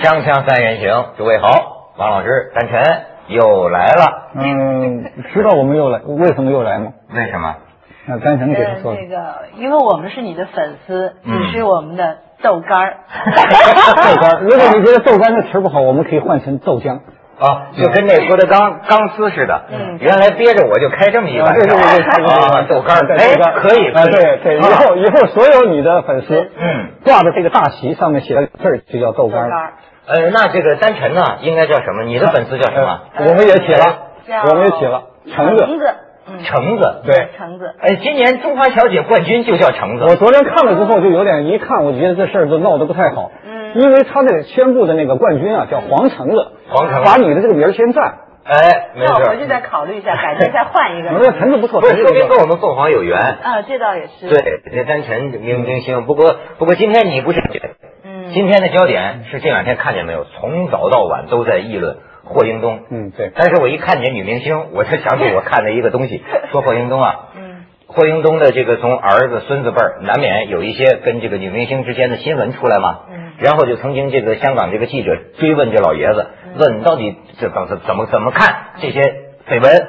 锵锵三人行，诸位好，王老师、丹晨又来了。嗯，知道我们又来，为什么又来吗？为什么？那丹晨给他说。呃，那个，因为我们是你的粉丝，嗯你是我们的豆干儿。豆干儿，如果你觉得豆干这词不好，我们可以换成豆浆。啊，就跟那郭德纲钢丝似的。嗯原来憋着我就开这么一碗啊对对对对对对啊，豆干儿，哎，豆干可以，啊，对对，以啊后以后所有你的粉丝，嗯，挂的这个大旗上面写的字儿就叫豆干儿。呃，那这个丹晨呢，应该叫什么？你的粉丝叫什么？呃我们也起了，我们也起了，橙子。橙子，嗯，橙子。对，橙子。哎，今年中华小姐冠军就叫橙子。我昨天看了之后，就有点一看，我觉得这事儿就闹得不太好。嗯因为他这宣布的那个冠军啊，叫黄橙子，黄橙子把你的这个名儿先占。哎，没事那我回去再考虑一下，改天再换一个。我说橙子不错，不是说明跟我们凤凰有缘。啊，这倒也是。，对，这丹晨明明星。不过不过今天你不是，嗯，今天的焦点是这两天看见没有？从早到晚都在议论霍英东。嗯，对。但是我一看见女明星，我就想起我看的一个东西，说霍英东啊，嗯霍英东的这个从儿子、孙子辈儿，难免有一些跟这个女明星之间的新闻出来嘛。嗯然后就曾经这个香港这个记者追问这老爷子，问到底这怎怎怎么怎么看这些绯闻？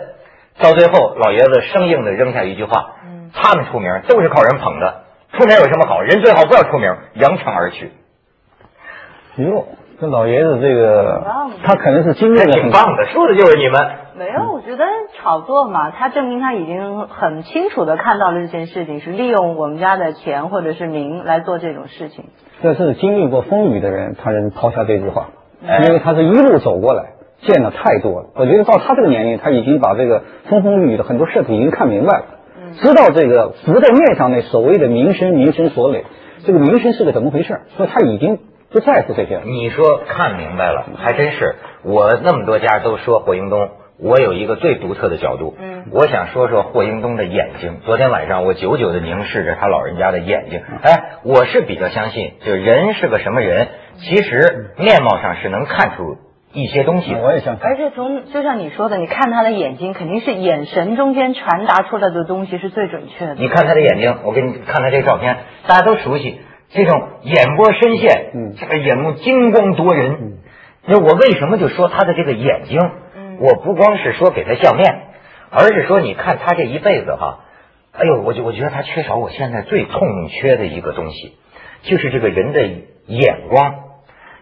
到最后，老爷子生硬的扔下一句话：嗯他们出名都是靠人捧的，出名有什么好？人最好不要出名，扬长而去。哟，这老爷子这个，他可能是经历了挺棒的，说的就是你们。没有，我觉得炒作嘛，他证明他已经很清楚的看到了这件事情是利用我们家的钱或者是名来做这种事情。这是经历过风雨的人，他能抛下这句话，哎因为他是一路走过来，见的太多了。我觉得到他这个年龄，他已经把这个风风雨雨的很多事情已经看明白了，知道这个浮在面上那所谓的名声，名声所累，这个名声是个怎么回事，所以他已经不在乎这些了。你说看明白了，还真是。我那么多家都说霍英东，我有一个最独特的角度。嗯我想说说霍英东的眼睛。昨天晚上我久久的凝视着他老人家的眼睛。哎，我是比较相信，就人是个什么人，其实面貌上是能看出一些东西的。我也相信。而且从就像你说的，你看他的眼睛，肯定是眼神中间传达出来的东西是最准确的。你看他的眼睛，我给你看他这个照片，大家都熟悉这种眼波深陷，嗯这个眼目金光夺人。那我为什么就说他的这个眼睛？嗯我不光是说给他相面，而是说你看他这一辈子哈，哎呦，我就我觉得他缺少我现在最痛缺的一个东西，就是这个人的眼光。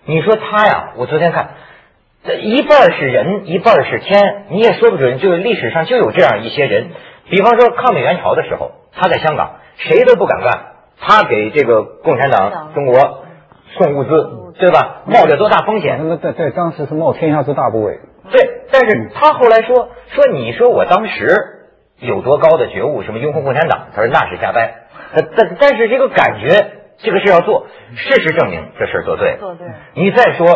你说他呀，我昨天看。这一半是人，一半是天，你也说不准。就是历史上就有这样一些人，比方说抗美援朝的时候，他在香港谁都不敢干，他给这个共产党中国送物资，对吧？冒着多大风险？那在在当时是冒天下之大不韪。对，但是他后来说说，你说我当时有多高的觉悟，什么拥护共产党？他说那是瞎掰。呃但但是这个感觉，这个事要做，事实证明这事儿做对了。做对你再说，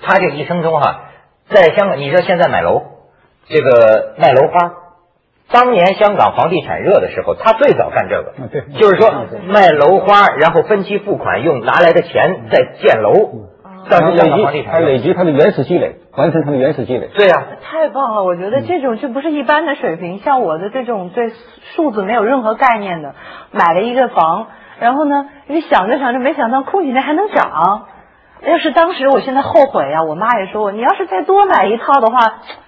他这一生中哈、在香港，你说现在买楼，这个卖楼花，当年香港房地产热的时候，他最早干这个，就是说卖楼花，然后分期付款，用拿来的钱再建楼。但是房地累积，还产累积他的原始积累，完成他的原始积累。对呀、太棒了！我觉得这种就不是一般的水平，像我的这种对数字没有任何概念的，买了一个房，然后呢，你想着想着，没想到空几年还能涨。要是当时，我现在后悔啊！我妈也说我，你要是再多买一套的话，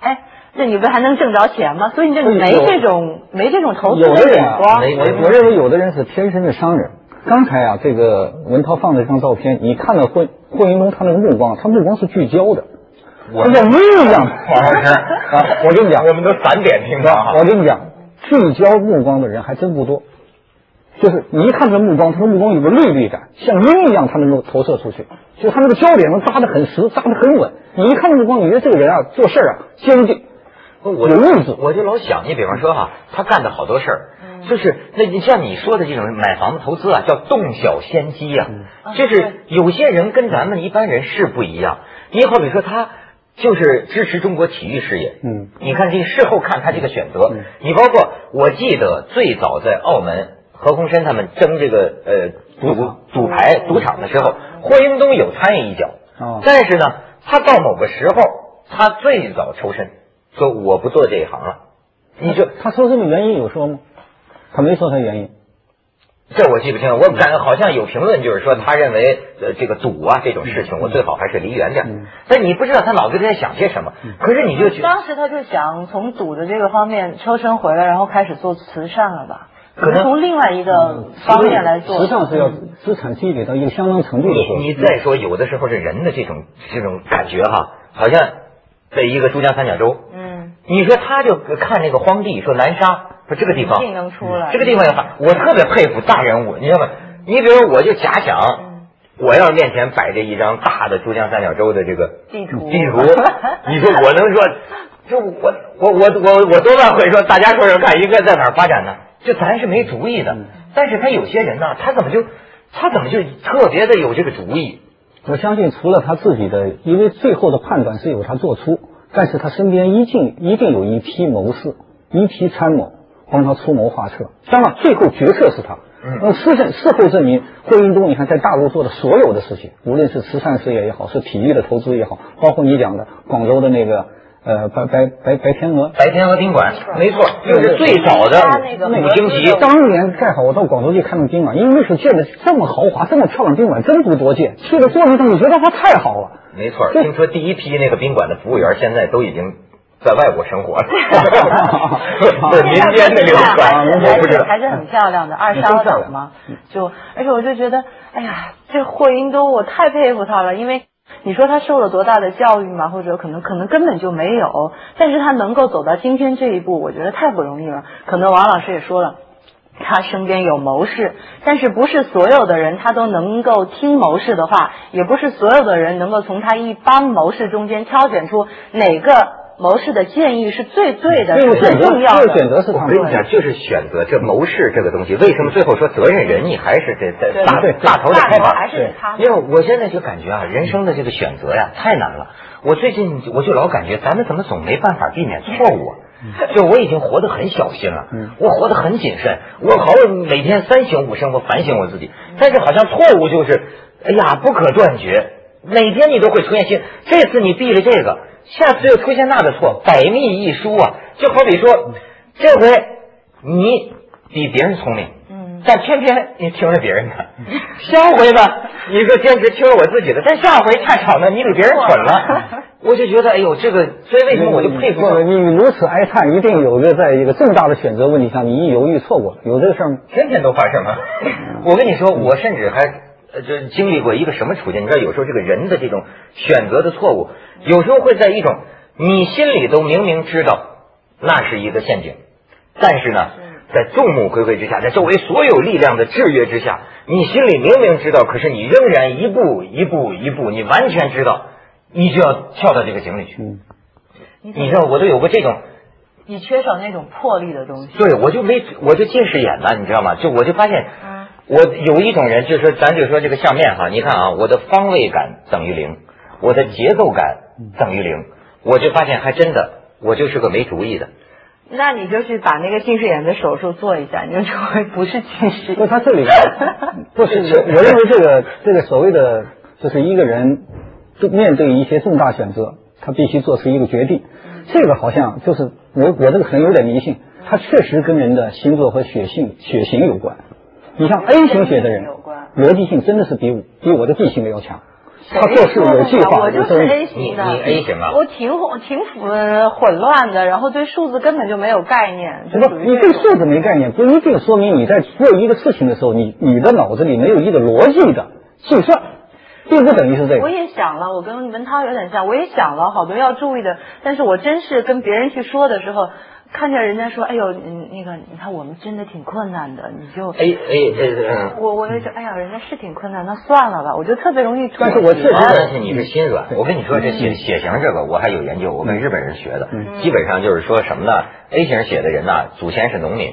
哎，这你不还能挣着钱吗？所以你这没这种没这种投资有的人啊眼光。我我认为有的人是天生的商人。刚才啊，这个文涛放了一张照片，你看到霍霍云龙他那个目光，他目光是聚焦的，我他像鹰一样。王老师啊，我跟你讲，我们都散点评他哈我。跟你讲，聚焦目光的人还真不多。就是你一看这目光，他的目光有个锐利感，像鹰一样，他能够投射出去。就他那个焦点能扎得很实，扎得很稳。你一看这目光，你觉得这个人啊，做事啊坚定。我有日子我。就老想，你比方说哈，他干的好多事儿，就是那你像你说的这种买房子投资啊，叫洞晓先机呀、就是有些人跟咱们一般人是不一样。你好比说他就是支持中国体育事业，嗯，你看这事后看他这个选择，嗯。你包括我记得最早在澳门何鸿燊他们争这个呃赌赌赌牌赌场的时候，霍英东有参与一脚，哦。但是呢，他到某个时候，他最早抽身，说我不做这一行了。你说他说这个原因有说吗？他没说他原因。这我记不清了，我感觉好像有评论就是说，他认为呃这个赌啊这种事情，我最好还是离远点。嗯但你不知道他脑子里在想些什么，可是你就觉得当时他就想从赌的这个方面抽身回来，然后开始做慈善了吧？可能从另外一个方面来做。实际上是要资产积累到一个相当程度的时候。你你再说，有的时候是人的这种这种感觉哈，好像在一个珠江三角洲，嗯，你说他就看那个荒地，说南沙，说这个地方一定能出来这个地方要发，我特别佩服大人物，你知道吗？你比如我就假想，我要是面前摆着一张大的珠江三角洲的这个地图地图，你说我能说，就我我我我我多半会说，大家说说看，应该在哪儿发展呢？就咱是没主意的，但是他有些人呢，他怎么就他怎么就特别的有这个主意？我相信除了他自己的，因为最后的判断是由他做出，但是他身边一定一定有一批谋士，一批参谋帮他出谋划策。当然，最后决策是他。嗯那事证事后证明，霍英东你看在大陆做的所有的事情，无论是慈善事业也好，是体育的投资也好，包括你讲的广州的那个呃白白白白天鹅，白天鹅宾馆，没错，就是最早的那个五星级。当年盖好，我到广州去看那个宾馆，因为那时候建的这么豪华、这么漂亮宾馆真不多见。去了过程中，你觉得它太好了。没错，听说第一批那个宾馆的服务员现在都已经在外国生活了，对民间的流传，我不知道。还是很漂亮的二沙岛嘛，就而且我就觉得，哎呀，这霍英东我太佩服他了，因为你说他受了多大的教育吗，或者可能可能根本就没有，但是他能够走到今天这一步，我觉得太不容易了。可能王老师也说了。他身边有谋士，但是不是所有的人他都能够听谋士的话，也不是所有的人能够从他一帮谋士中间挑选出哪个谋士的建议是最对的、是最重要的。这个选择是他们我跟你讲，就是选择这谋士这个东西，为什么最后说责任人，你还是得得大大头得开把大头还是他因为我现在就感觉啊，人生的这个选择呀太难了。我最近我就老感觉，咱们怎么总没办法避免错误啊？就我已经活得很小心了，我活得很谨慎，我好每天三省吾身，我反省我自己。但是好像错误就是，哎呀，不可断绝，每天你都会出现新。这次你避了这个，下次又出现那个错，百密一疏啊。就好比说，这回你比别人聪明，嗯，但偏偏你听了别人的，下回呢，你说坚持听了我自己的，但下回恰巧呢，你比别人蠢了，我就觉得，哎呦，这个，所以为什么我就佩服你你如此哀叹，一定有个在一个重大的选择问题上，你一犹豫错过了，有这个事儿吗？天天都发生啊！我跟你说，我甚至还呃，就经历过一个什么处境？你知道，有时候这个人的这种选择的错误，有时候会在一种你心里都明明知道那是一个陷阱，但是呢，在众目睽睽之下，在周围所有力量的制约之下，你心里明明知道，可是你仍然一步一步一步，你完全知道，你就要跳到这个井里去。嗯，你知道，我都有过这种。你缺少那种魄力的东西。对，我就没，我就近视眼了，你知道吗？就我就发现，嗯我有一种人，就是说，咱就说这个相面哈，你看啊，我的方位感等于零，我的节奏感等于零，我就发现还真的，我就是个没主意的。那你就去把那个近视眼的手术做一下，你就成为不是近视那，他这里不 是我，我认为这个这个所谓的就是一个人面对一些重大选择，他必须做出一个决定。这个好像就是我我这个可能有点迷信，它确实跟人的星座和血性血型有关。你像 A 型血的人有关，逻辑性真的是比我比我的 B 型的要强。他做事有计划，我就是 A 型的，你你 A 型啊我挺混挺混混乱的，然后对数字根本就没有概念，就不你对数字没概念，不一定说明你在做一个事情的时候，你你的脑子里没有一个逻辑的计算，并不等于是这个我。也想了，我跟文涛有点像，我也想了好多要注意的，但是我真是跟别人去说的时候，看见人家说，哎呦，嗯，那个你看我们真的挺困难的，你就 A 呃嗯。我我就觉得，哎呀，人家是挺困难，那算了吧，我就特别容易出。但是我确实但是你是心软。我跟你说，这血血型这个我还有研究，我跟日本人学的。基本上就是说什么呢？A 型血的人呢，祖先是农民，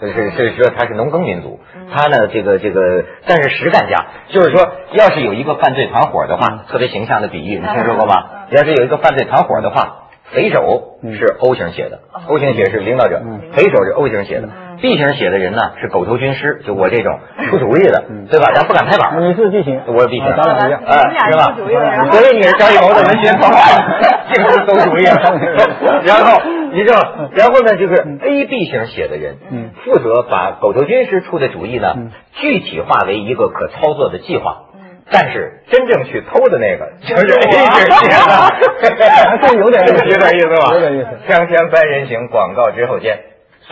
就是是说他是农耕民族。他呢，这个这个，但是实干家，就是说，要是有一个犯罪团伙的话，特别形象的比喻，你听说过吗？要是有一个犯罪团伙的话。匪首是 O 型血的，O 型血是领导者，匪首是 O 型血的，B 型血的人呢是狗头军师，就我这种出主意的，对吧？咱不敢拍板。你是 B 型，我是 B 型，啊咱俩一样。哎，是吧？所以你是张艺谋的文学策划，这个是馊主意了。然后你知道？然后呢，就是 A、B 型血的人，嗯负责把狗头军师出的主意呢嗯，具体化为一个可操作的计划。嗯但是真正去偷的那个 就是就是 A 我型血的，还是有点意思 有点意思吧？有点意思锵锵三人行，广告之后见。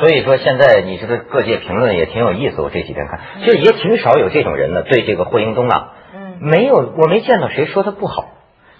所以说，现在你这个各界评论也挺有意思。我这几天看，就是也挺少有这种人呢，对这个霍英东啊，嗯没有，我没见到谁说他不好。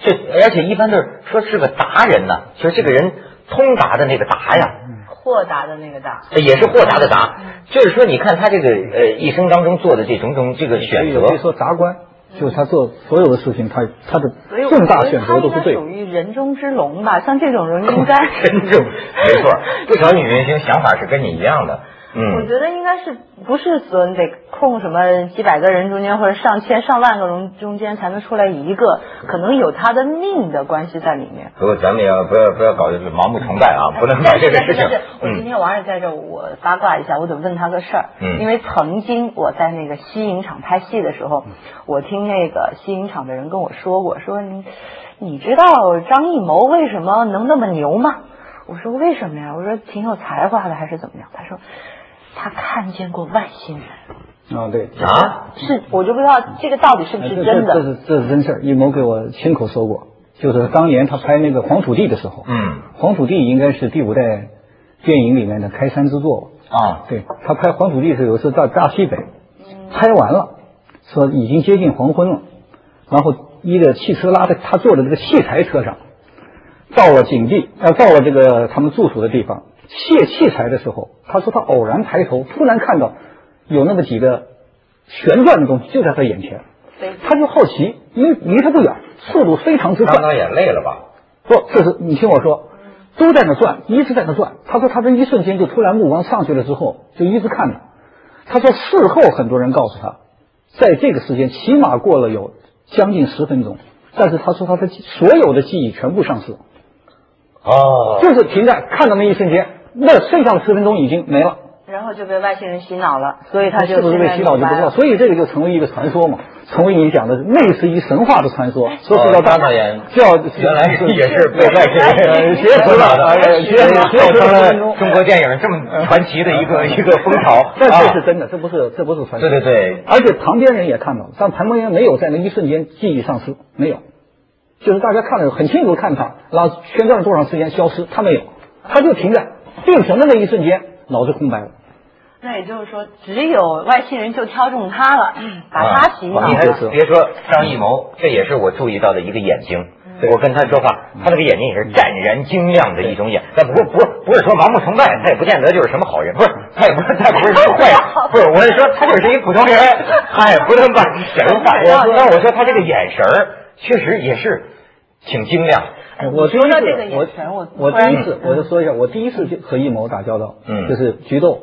这而且一般都是说是个达人呢，就是这个人通达的那个达呀，豁达的那个达，也是豁达的达。就是说，你看他这个呃一生当中做的这种种这个选择可以，说达官，就是他做所有的事情，他他的重大选择都是对属。于人中之龙吧，像这种人应该真 正没错，不少女明星想法是跟你一样的。我嗯，觉得应该是不是说得控什么几百个人中间或者上千上万个人中间才能出来一个，可能有他的命的关系在里面。不过咱们也要不要不要搞这个盲目崇拜啊，不能搞这个事情我今嗯天王二在这，我八卦一下，我得问他个事儿。嗯因为曾经我在那个西影厂拍戏的时候，嗯我听那个西影厂的人跟我说过，说你你知道张艺谋为什么能那么牛吗？我说为什么呀？我说挺有才华的还是怎么样？他说他看见过外星人。啊，对。啊，是，我就不知道这个到底是不是真的。这这是这是真事儿，一谋给我亲口说过，就是当年他拍那个《黄土地》的时候，嗯《黄土地》应该是第五代电影里面的开山之作。啊，对他拍《黄土地》时候，有一次到大西北，拍完了，说已经接近黄昏了，然后一个汽车拉着他坐的这个器材车上，到了景地，呃，到了这个他们住宿的地方，卸器材的时候，他说他偶然抬头，突然看到有那么几个旋转的东西就在他眼前，对他就好奇，因为离他不远，速度非常之快张，导演累了吧？不，这是你听我说，都在那转，一直在那转。他说他这一瞬间就突然目光上去了之后，就一直看着。他说事后很多人告诉他，在这个时间起码过了有将近十分钟，但是他说他的所有的记忆全部丧失，哦，就是停在看到那一瞬间，那剩下的十分钟已经没了。然后就被外星人洗脑了，所以他就是不是被洗脑就不知道，所以这个就成为一个传说嘛，成为你讲的类似于神话的传说。说是叫大导演叫原来也是被外星人 邪死了，哎呀邪死邪造成了了中国电影这么传奇的一个一个风潮。但啊。这是真的，这不是这不是传说。对对对。而且旁边人也看到了，但旁边人没有在那一瞬间记忆丧失，没有，就是大家看了很清楚看他，然后旋转了多长时间消失，他没有，他就停在定神的那一瞬间，脑子空白了。那也就是说，只有外星人就挑中他了，把他洗脑啊你还啊就是别说张艺谋，这也是我注意到的一个眼睛。我跟他说话，他那个眼睛也是湛然晶亮的一种眼。但不过不不是说盲目崇拜，他也不见得就是什么好人，不是他也不是他也不是说坏人，不是我是说他就是一普通人，他也不能把 神化。我但我说他这个眼神儿确实也是挺精亮。哎我第一说到这个次，眼神我我第一次，我就说一下，我第一次就和艺谋打交道，嗯。就是菊豆，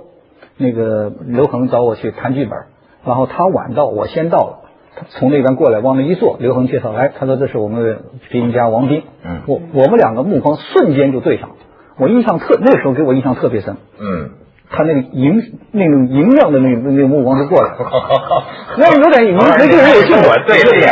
那个刘恒找我去谈剧本，然后他晚到，我先到了，他从那边过来往那一坐，刘恒介绍，哎，他说这是我们的配音家王斌，嗯。我我们两个目光瞬间就对上，我印象特那个时候给我印象特别深，嗯，他那个莹那种莹亮的那个那个目光就过来了，那有点您这个人有劲，我对对对，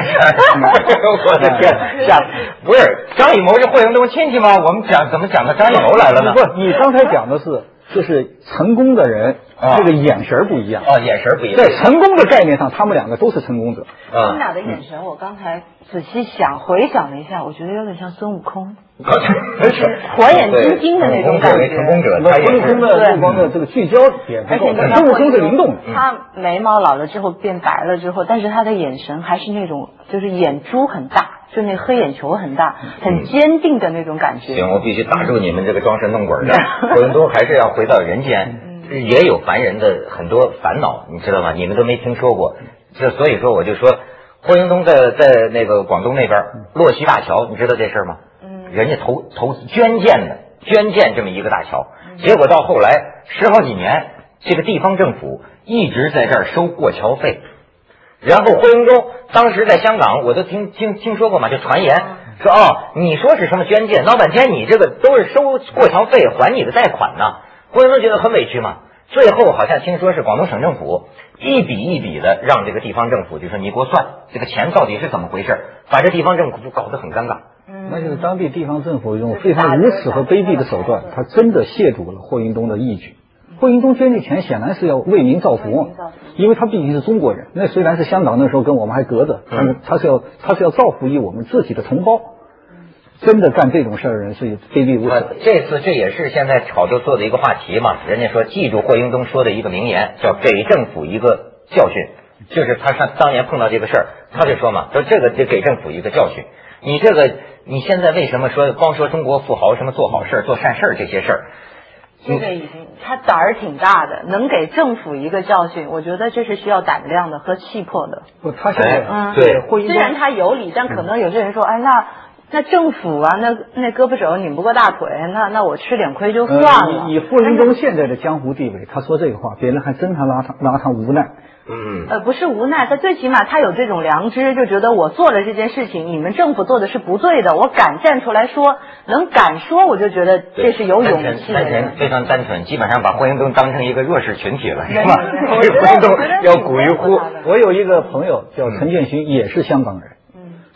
我的天，吓！不是张艺谋是霍英东亲戚吗？我们讲怎么讲到张艺谋来了呢？不，你刚才讲的是，就是成功的人，啊这个眼神儿不一样。啊，眼神不一样。在成功的概念上，他们两个都是成功者。啊，他们俩的眼神，我刚才仔细想回想了一下，我觉得有点像孙悟空，是火眼金睛的那种感觉成功者，孙悟空。的目光的这个聚焦点不够，而且你看孙悟空是灵动的。他眉毛老了之后变白了之后，但是他的眼神还是那种，就是眼珠很大，就那黑眼球很大，很坚定的那种感觉。行，我必须打住你们这个装神弄鬼的。霍英东还是要回到人间，也有凡人的很多烦恼，你知道吗？你们都没听说过。这所以说，我就说，霍英东在在那个广东那边洛溪大桥，你知道这事儿吗？嗯人家投投捐建的，捐建这么一个大桥，结果到后来十好几年，这个地方政府一直在这儿收过桥费。然后霍英东当时在香港，我都听听听说过嘛，就传言说哦，你说是什么捐建，闹半天你这个都是收过桥费还你的贷款呢。霍英东觉得很委屈嘛，最后好像听说是广东省政府一笔一笔的让这个地方政府就说你给我算这个钱到底是怎么回事，把这地方政府就搞得很尴尬。嗯那就是当地地方政府用非常无耻和卑鄙的手段，他真的亵渎了霍英东的义举。霍英东捐这钱显然是要为民造福，因为他毕竟是中国人。那虽然是香港那时候跟我们还隔着，但是他是要他是要造福于我们自己的同胞。真的干这种事儿的人是卑鄙无耻。这次这也是现在炒作做的一个话题嘛。人家说记住霍英东说的一个名言，叫给政府一个教训。就是他上当年碰到这个事儿，他就说嘛，说这个得给政府一个教训。你这个你现在为什么说光说中国富豪什么做好事、做善事这些事儿？这个已经他胆儿挺大的，能给政府一个教训，我觉得这是需要胆量的和气魄的。不，他现在嗯，对虽然他有理，但可能有些人说，哎，那那政府啊，那那胳膊肘拧不过大腿，那那我吃点亏就算了。呃以以霍英东现在的江湖地位，他说这个话，别人还真他拉他拉他无奈。嗯，呃，不是无奈，他最起码他有这种良知，就觉得我做了这件事情，你们政府做的是不对的，我敢站出来说，能敢说，我就觉得这是有勇气的人。单纯非常单纯，基本上把霍英东当成一个弱势群体了，是吧？霍英东要鼓一呼。我有一个朋友叫陈建勋，也是香港人，嗯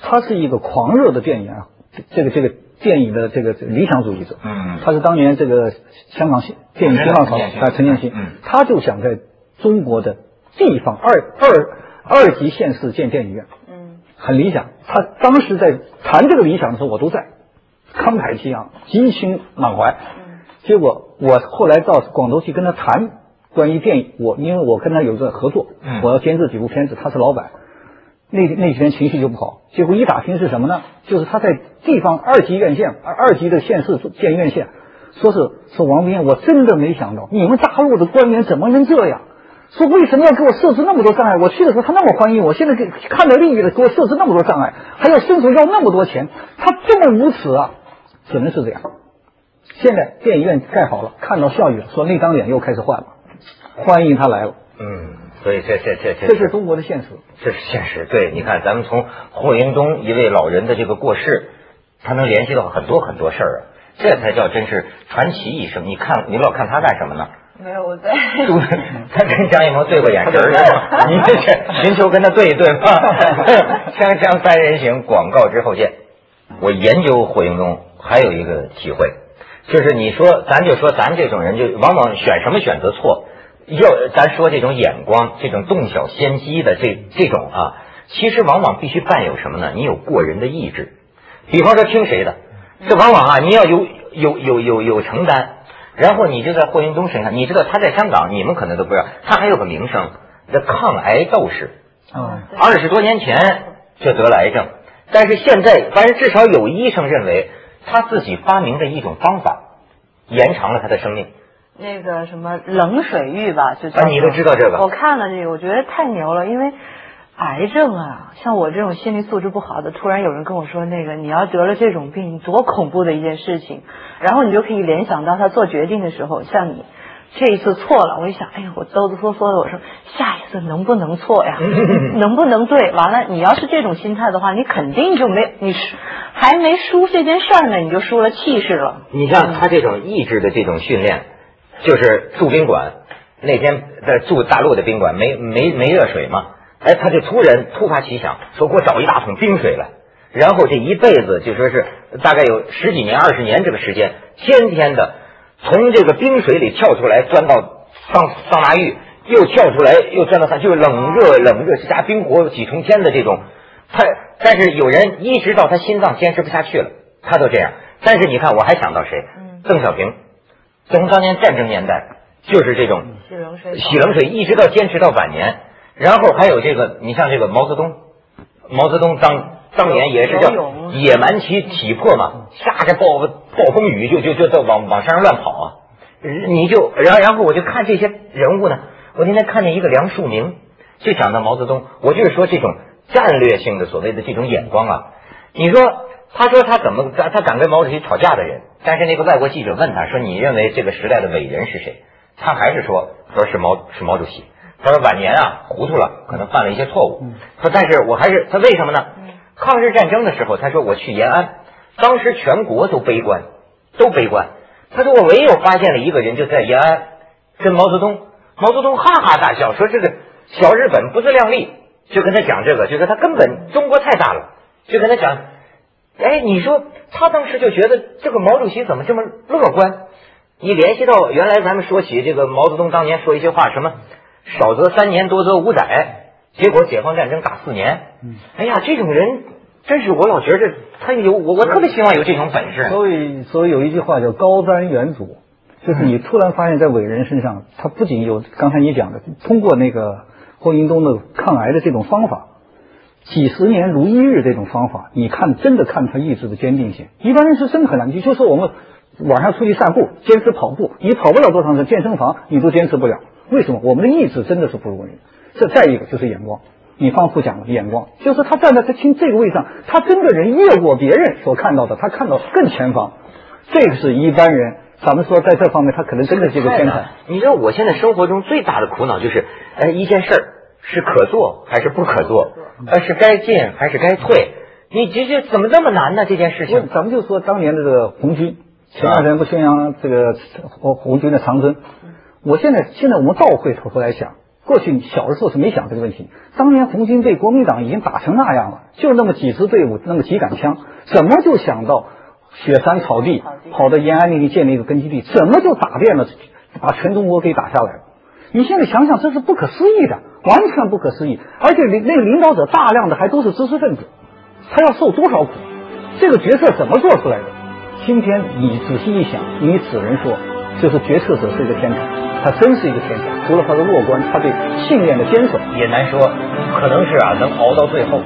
他是一个狂热的电影啊，这个这个电影的这个理想主义者。嗯他是当年这个香港电影新浪潮啊，陈建新嗯，他就想在中国的地方二二二级县市建电影院，嗯很理想。他当时在谈这个理想的时候，我都在，慷慨激昂，激情满怀。嗯结果我后来到广州去跟他谈关于电影，我因为我跟他有个合作，嗯我要监制几部片子，他是老板。那那几天情绪就不好，结果一打听是什么呢？就是他在地方二级院线、二二级的县市建院线，说是说王斌，我真的没想到你们大陆的官员怎么能这样？说为什么要给我设置那么多障碍？我去的时候他那么欢迎我，现在给看到利益了，给我设置那么多障碍，还要伸手要那么多钱，他这么无耻啊！只能是这样。现在电影院盖好了，看到效益了，说那张脸又开始换了，欢迎他来了，嗯，所以这这这这这是中国的现实。这是现实。对，你看，咱们从霍英东一位老人的这个过世，他能联系到很多很多事儿啊，这才叫真是传奇一生。你看，你老看他干什么呢？没有我在。他跟张艺谋对过眼神？你这是寻求跟他对一对吗？锵锵三人行，广告之后见。我研究霍英东还有一个体会，就是你说，咱就说咱这种人，就往往选什么选择错。要咱说这种眼光，这种洞晓先机的这这种啊，其实往往必须伴有什么呢？你有过人的意志。比方说听谁的，这往往啊，你要有有有有有承担。然后你就在霍英东身上，你知道他在香港，你们可能都不知道，他还有个名声，这抗癌斗士。啊，二十多年前就得了癌症，但是现在，反正至少有医生认为他自己发明的一种方法，延长了他的生命。那个什么冷水浴吧，就叫啊你都知道这个我看了这个，我觉得太牛了，因为癌症啊，像我这种心理素质不好的，突然有人跟我说那个你要得了这种病，多恐怖的一件事情，然后你就可以联想到他做决定的时候，像你。这一次错了，我一想，哎呀，我哆哆嗦嗦的，我说下一次能不能错呀？能不能对？完了，你要是这种心态的话，你肯定就没你输，还没输这件事儿呢，你就输了气势了。你像他这种意志的这种训练，就是住宾馆那天在住大陆的宾馆，没没没热水嘛，哎，他就突然突发奇想，说给我找一大桶冰水来，然后这一辈子就说是大概有十几年、二十年这个时间，天天的从这个冰水里跳出来，钻到桑桑拿浴，又跳出来，又钻到桑，就是冷热冷热加冰火几重天的这种。他但是有人一直到他心脏坚持不下去了，他都这样。但是你看，我还想到谁？邓小平，从当年战争年代就是这种洗冷水，洗冷水，一直到坚持到晚年。然后还有这个，你像这个毛泽东，毛泽东当当年也是叫野蛮其体魄嘛，下着暴暴风雨就就就在往往山上乱跑啊。你就然后然后我就看这些人物呢，我今天看见一个梁漱溟，就讲到毛泽东，我就是说这种战略性的所谓的这种眼光啊，你说他说他怎么他他敢跟毛主席吵架的人，但是那个外国记者问他说你认为这个时代的伟人是谁？他还是说说是毛是毛主席。他说晚年啊糊涂了，可能犯了一些错误。说但是我还是他为什么呢？抗日战争的时候，他说我去延安，当时全国都悲观，都悲观。他说我唯有发现了一个人，就在延安，跟毛泽东。毛泽东哈哈大笑，说这个小日本不自量力，就跟他讲这个，就说他根本中国太大了，就跟他讲，哎，你说他当时就觉得这个毛主席怎么这么乐观？你联系到原来咱们说起这个毛泽东当年说一些话，什么少则三年，多则五载，结果解放战争打四年。哎呀，这种人真是我老觉着他有我我特别希望有这种本事。所以所以有一句话叫高瞻远瞩，就是你突然发现，在伟人身上，他不仅有刚才你讲的，通过那个霍英东的抗癌的这种方法，几十年如一日这种方法，你看真的看他意志的坚定性。一般人是真的很难，你就说我们晚上出去散步，坚持跑步，你跑不了多长时间，健身房你都坚持不了。为什么？我们的意志真的是不如人。这再一个就是眼光，你方复讲了眼光，就是他站在他亲这个位上，他真的人越过别人所看到的，他看到更前方。这个是一般人，咱们说在这方面他可能真的是一个天才。你知道我现在生活中最大的苦恼就是，哎，一件事儿是可做还是不可做，呃，是该进还是该退？你这这怎么这么难呢？这件事情，咱们就说当年的这个红军，前两天不宣扬这个红红军的长征。我现在现在我们倒回头来想，过去小的时候是没想这个问题。当年红军被国民党已经打成那样了，就那么几支队伍，那么几杆枪，怎么就想到雪山草地跑到延安那里建立一个根据地？怎么就打遍了，把全中国给打下来了？你现在想想，这是不可思议的，完全不可思议。而且领那个领导者大量的还都是知识分子，他要受多少苦？这个决策怎么做出来的？今天你仔细一想，你只能说，就是决策者是一个天才。他真是一个天才，除了他的乐观，他对信念的坚守也难说，可能是啊，能熬到最后。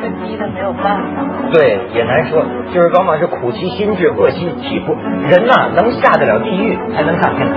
被逼的没有办法。对，也难说，就是往往是苦其心志，饿其体肤。人呐，能下得了地狱，才能上天堂。